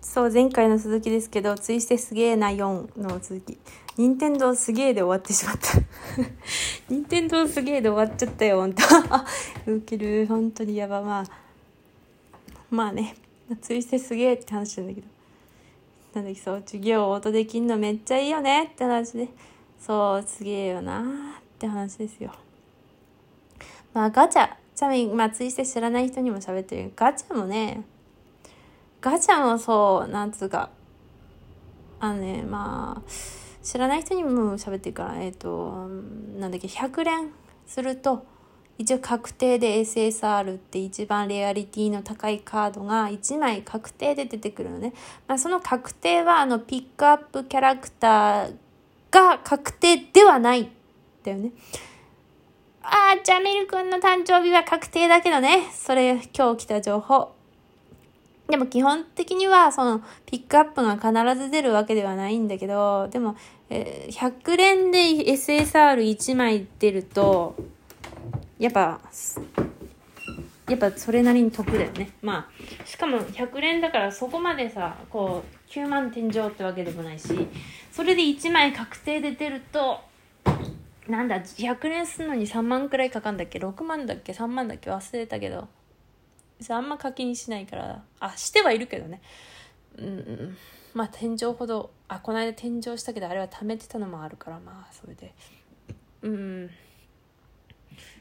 そう、前回の続きですけど、ツイステすげえな4の続き。任天堂すげえで終わってしまった。任天堂すげえで終わっちゃったよ、ほんと。ウケる。本当にやば。まあ、まあね、ツイステすげえって話なんだけど。なんだっけ、そう、授業を音できんのめっちゃいいよねって話で。そう、すげえよなって話ですよ。まあ、ガチャ。ちなみに、まあ、ツイステ知らない人にも喋ってるガチャもね、ガチャもそう、なんつうか、あのね、まあ、知らない人にも喋ってるから、えっ、ー、と、なんだっけ、100連すると、一応確定で SSR って一番レアリティの高いカードが1枚確定で出てくるのね。まあ、その確定はあのピックアップキャラクターが確定ではないだよね。あー、ジャミル君の誕生日は確定だけどね。それ今日来た情報。でも基本的にはそのピックアップが必ず出るわけではないんだけど、でも、えー、100連で SSR1 枚出ると、やっぱ、やっぱそれなりに得だよね。まあ、しかも100連だからそこまでさ、こう、9万天井ってわけでもないし、それで1枚確定で出ると、なんだ、100連するのに3万くらいかかんだっけ ?6 万だっけ ?3 万だっけ？忘れたけど。あんま課金しないから、あ、してはいるけどね。うん、まあ天井ほど、あ、この間天井したけど、あれは貯めてたのもあるから、まあ、それで。うん。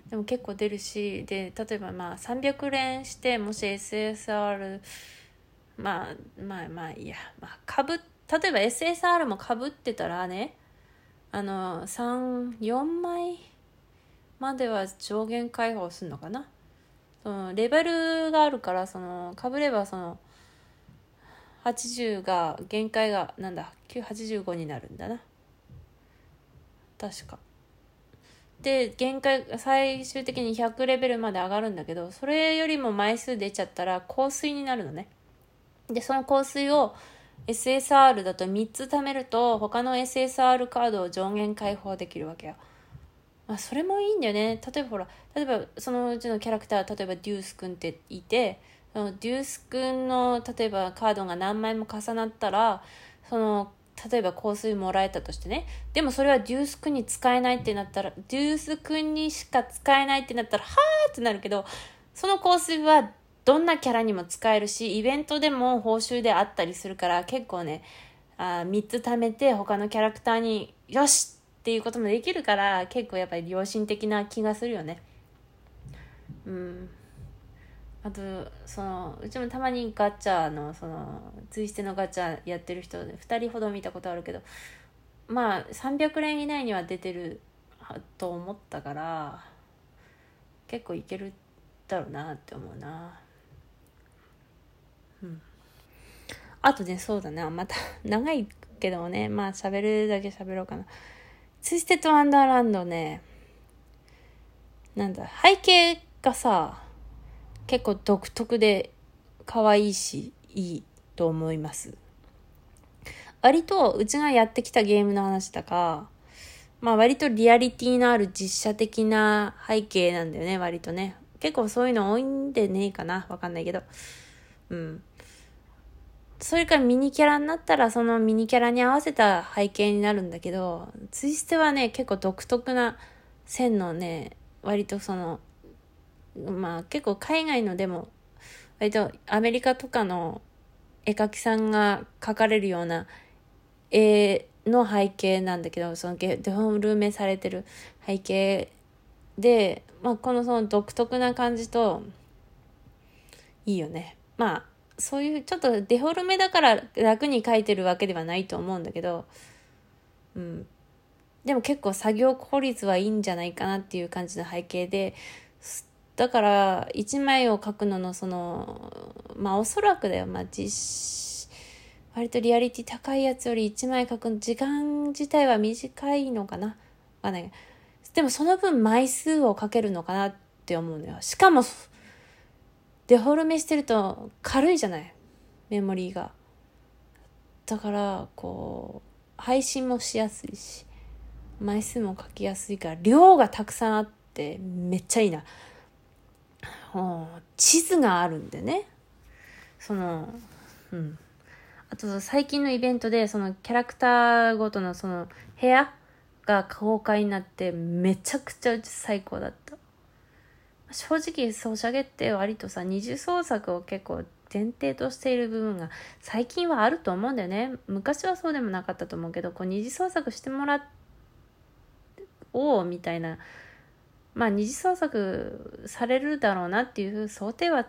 でも結構出るし、で、例えばまあ300連して、もし SSR、まあ、まあまあいいや、まあ、かぶ、例えば SSR もかぶってたらね、あの、3、4枚までは上限解放するのかなそのレベルがあるからそのかぶればその80が限界がなんだ985になるんだな。確か。で限界最終的に100レベルまで上がるんだけどそれよりも枚数出ちゃったら香水になるのね。でその香水を SSR だと3つ貯めると他の SSR カードを上限解放できるわけよ。あ、それもいいんだよね。例えばほら例えばそのうちのキャラクター例えばデュース君っていてそのデュース君の例えばカードが何枚も重なったらその例えば香水もらえたとしてね。でもそれはデュース君に使えないってなったらデュース君にしか使えないってなったらはーってなるけどその香水はどんなキャラにも使えるしイベントでも報酬であったりするから結構ねあ3つ貯めて他のキャラクターによしっていうこともできるから結構やっぱり良心的な気がするよね。うん。あとそのうちもたまにガチャのそのツイステのガチャやってる人2人ほど見たことあるけどまあ300連以内には出てると思ったから結構いけるだろうなって思うな。うん。あとねそうだねまた長いけどね。まあ喋るだけ喋ろうかな。ツイステッドワンダーランドね、なんだ、背景がさ、結構独特で可愛いし、いいと思います。割と、うちがやってきたゲームの話だか、まあ割とリアリティのある実写的な背景なんだよね、割とね。結構そういうの多いんでねえかなわかんないけど。うん。それからミニキャラになったらそのミニキャラに合わせた背景になるんだけど、ツイステはね、結構独特な線のね、割とその、まあ結構海外のでも、割とアメリカとかの絵描きさんが描かれるような絵の背景なんだけど、そのデフォルメされてる背景で、まあこのその独特な感じと、いいよね。まあそういうちょっとデフォルメだから楽に書いてるわけではないと思うんだけど、うん。でも結構作業効率はいいんじゃないかなっていう感じの背景で、だから1枚を書くののその、まあおそらくだよ、まあ実、割とリアリティ高いやつより1枚書く時間自体は短いのかなわかんない。でもその分枚数をかけるのかなって思うのよ。しかも、デフォルメしてると軽いじゃない？メモリーが。だからこう配信もしやすいし枚数も書きやすいから量がたくさんあってめっちゃいいな。地図があるんでね。そのうん。あと最近のイベントでそのキャラクターごとのその部屋が公開になってめちゃくちゃ最高だった。正直ソシャゲって割とさ二次創作を結構前提としている部分が最近はあると思うんだよね。昔はそうでもなかったと思うけどこう二次創作してもらおうみたいなまあ二次創作されるだろうなっていう想定は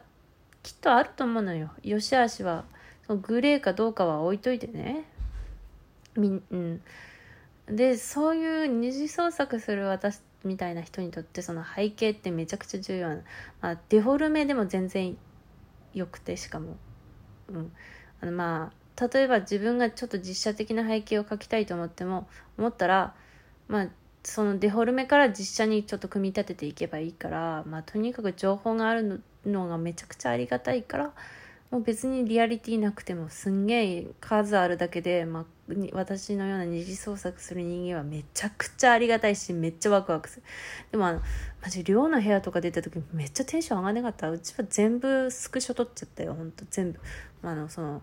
きっとあると思うのよ。よしあしはグレーかどうかは置いといてね。みうん。でそういう二次創作する私みたいな人にとってその背景ってめちゃくちゃ重要な、まあ、デフォルメでも全然よくてしかも、うん、あのまあ例えば自分がちょっと実写的な背景を描きたいと思っても思ったらまあそのデフォルメから実写にちょっと組み立てていけばいいから、まあ、とにかく情報があるのがめちゃくちゃありがたいからもう別にリアリティなくてもすんげえ数あるだけで、まあ、私のような二次創作する人間はめちゃくちゃありがたいしめっちゃワクワクする。でもあのマジ寮の部屋とか出た時めっちゃテンション上がんなかった。うちは全部スクショ撮っちゃったよほんと。全部。あのその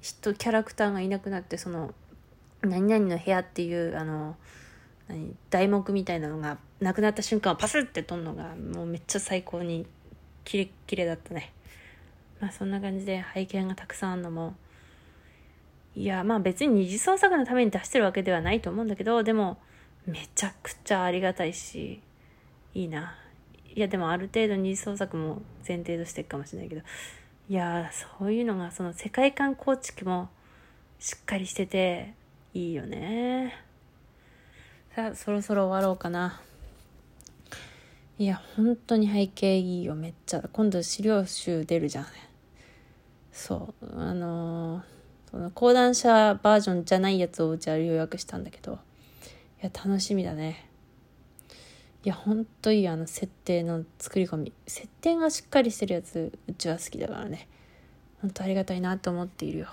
人キャラクターがいなくなってその何々の部屋っていうあの何題目みたいなのがなくなった瞬間パスって撮るのがもうめっちゃ最高にキレッキレだったね。まあそんな感じで背景がたくさんあるのもいやまあ別に二次創作のために出してるわけではないと思うんだけどでもめちゃくちゃありがたいしいいな。いやでもある程度二次創作も前提としてるかもしれないけどいやそういうのがその世界観構築もしっかりしてていいよね。さあそろそろ終わろうかな。いや本当に背景いいよめっちゃ。今度資料集出るじゃん。そうあのー、その講談社バージョンじゃないやつをうちは予約したんだけど。いや楽しみだね。いやほんといいあの設定の作り込み。設定がしっかりしてるやつうちは好きだからね。ほんとありがたいなと思っているよ。